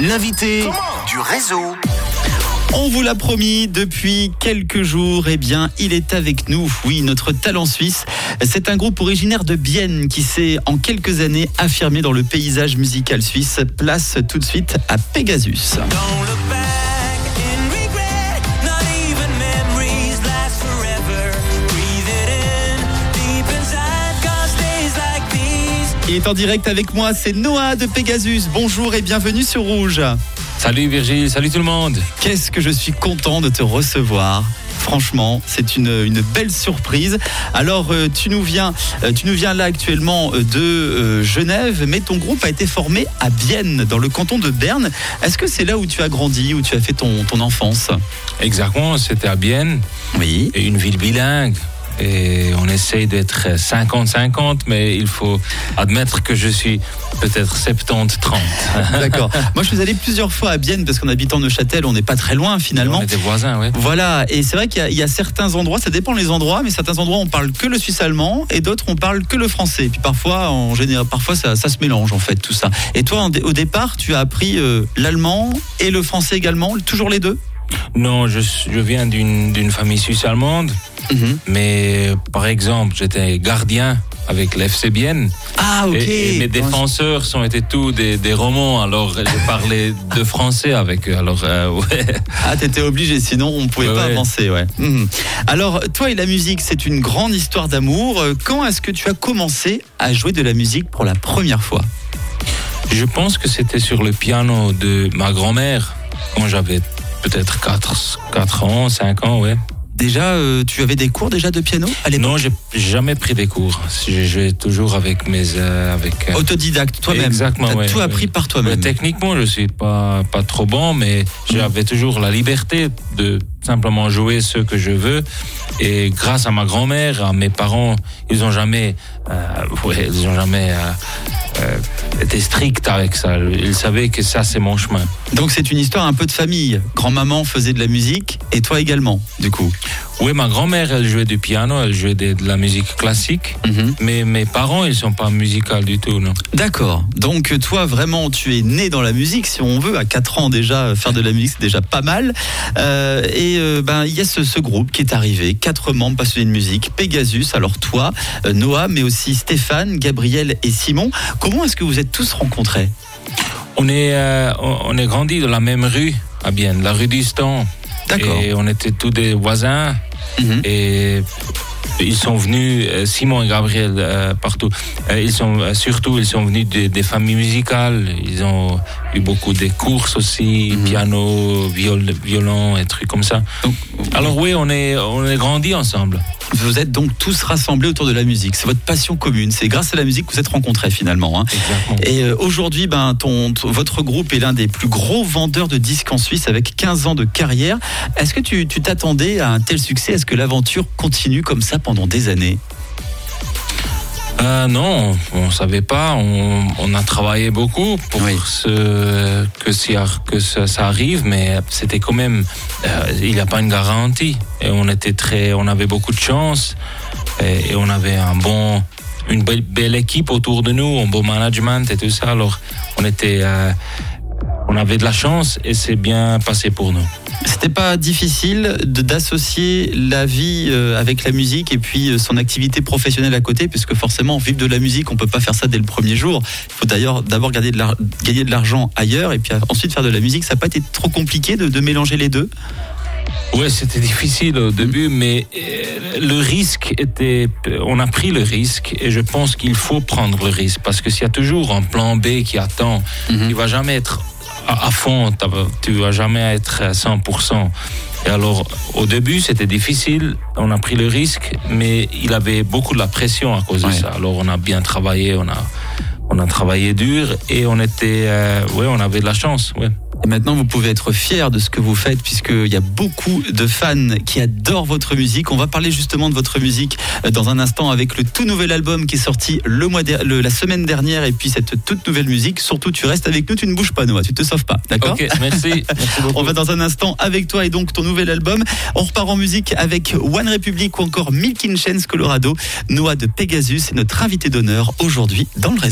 L'invité du réseau. On vous l'a promis depuis quelques jours, eh bien, il est avec nous. Oui, notre talent suisse. C'est un groupe originaire de Bienne qui s'est en quelques années affirmé dans le paysage musical suisse. Place tout de suite à Pegasus. Il est en direct avec moi, c'est Noah de Pegasus. Bonjour et bienvenue sur Rouge. Salut Virgile, salut tout le monde. Qu'est-ce que je suis content de te recevoir. Franchement, c'est une, une belle surprise. Alors, euh, tu nous viens, euh, tu nous viens là actuellement euh, de Genève, mais ton groupe a été formé à Bienne, dans le canton de Berne. Est-ce que c'est là où tu as grandi, où tu as fait ton, ton enfance? Exactement, c'était à Bienne, Oui. et une ville bilingue. Et on essaye d'être 50-50, mais il faut admettre que je suis peut-être 70-30. D'accord. Moi, je suis allé plusieurs fois à Bienne parce qu'en habitant Neuchâtel, on n'est pas très loin finalement. On était voisins, ouais. Voilà, et c'est vrai qu'il y a- il y, a certains endroits, ça dépend les endroits, mais certains endroits on parle que le suisse allemand et d'autres on parle que le français. Puis parfois, en général, parfois ça, ça se mélange en fait tout ça. Et toi, en au départ, tu as appris euh, l'allemand et le français également, toujours les deux? Non, je, je viens d'une famille suisse-allemande, Mhm. mais par exemple, j'étais gardien avec l'FC Bienne. Ah ok. Et, et mes défenseurs sont été tous des, des romans, alors j'ai parlé de français avec eux. Alors, euh, ouais. Ah, t'étais obligé, sinon on pouvait Ouais, pas ouais. avancer, ouais. Mhm. Alors, toi et la musique, c'est une grande histoire d'amour. Euh, Quand est-ce que tu as commencé à jouer de la musique pour la première fois? Je pense que c'était sur le piano de ma grand-mère quand j'avais peut-être 4, 4 ans, 5 ans, ouais. Déjà, euh, tu avais des cours déjà de piano à Non, j'ai jamais pris des cours. J'ai toujours avec mes. euh, avec, euh, Autodidacte, toi-même. Exactement, ouais, tout appris par toi-même. techniquement, je suis pas, pas trop bon, mais j'avais toujours la liberté de simplement jouer ce que je veux. Et grâce à ma grand-mère, à mes parents, ils ont jamais, euh, ils ont jamais euh, euh, été stricts avec ça. Ils savaient que ça, c'est mon chemin. Donc c'est une histoire un peu de famille. Grand-maman faisait de la musique et toi également, du coup. Oui, ma grand-mère, elle jouait du piano, elle jouait de, de la musique classique. Mais mes parents, ils sont pas musicaux du tout, non. D'accord. Donc toi vraiment tu es né dans la musique si on veut à 4 ans déjà faire de la musique c'est déjà pas mal. Euh, et euh, ben il y a ce, ce groupe qui est arrivé, quatre membres passionnés de musique, Pegasus. Alors toi, euh, Noah, mais aussi Stéphane, Gabriel et Simon. Comment est-ce que vous êtes tous rencontrés? On est, euh, on on est grandi dans la même rue à Bienne, la rue du Stan. D'accord. Et on était tous des voisins. Mhm. Et ils sont venus, euh, Simon et Gabriel, euh, partout. Euh, Ils sont surtout, ils sont venus des, des familles musicales. Ils ont eu beaucoup de courses aussi, Mhm. piano, viol, violon et trucs comme ça. Donc, Alors oui, on est, on est grandi ensemble. vous êtes donc tous rassemblés autour de la musique. C'est votre passion commune. C'est grâce à la musique que vous êtes rencontrés finalement. hein. Et euh, aujourd'hui, ben, ton, ton- votre groupe est l'un des plus gros vendeurs de disques en Suisse avec 15 ans de carrière. Est-ce que tu t'attendais à un tel succès? Est-ce que l'aventure continue comme ça pendant des années Euh, non, on savait pas. On, on a travaillé beaucoup pour Oui. ce, que, ça, que ça, ça arrive, mais c'était quand même. euh, il n'y a pas une garantie. Et on était très, on avait beaucoup de chance et, et on avait un bon, une belle, belle équipe autour de nous, un bon management et tout ça. Alors, on était, euh, on avait de la chance et c'est bien passé pour nous. C'était pas difficile d'associer la vie euh, avec la musique et puis euh, son activité professionnelle à côté, puisque forcément, vivre de la musique, on peut pas faire ça dès le premier jour. Il faut d'ailleurs d'abord gagner de l'argent ailleurs et puis euh, ensuite faire de la musique. Ça n'a pas été trop compliqué de, de mélanger les deux? Ouais, c'était difficile au début, mais le risque était. On a pris le risque et je pense qu'il faut prendre le risque parce que s'il y a toujours un plan B qui attend, Mhm. il va jamais être à, à fond, tu vas jamais être à 100%. Et alors, au début, c'était difficile, on a pris le risque, mais il avait beaucoup de la pression à cause de ça. Alors, on a bien travaillé, on a, on a travaillé dur et on était, euh, ouais, on avait de la chance, ouais. Et maintenant, vous pouvez être fier de ce que vous faites, puisqu'il y a beaucoup de fans qui adorent votre musique. On va parler justement de votre musique euh, dans un instant avec le tout nouvel album qui est sorti le mois le- la semaine dernière, et puis cette toute nouvelle musique. Surtout, tu restes avec nous, tu ne bouges pas, Noah, tu te sauves pas, d'accord Ok, merci. merci beaucoup. On va dans un instant avec toi et donc ton nouvel album. On repart en musique avec One Republic ou encore Milk in Chains Colorado. Noah de Pegasus est notre invité d'honneur aujourd'hui dans le réseau.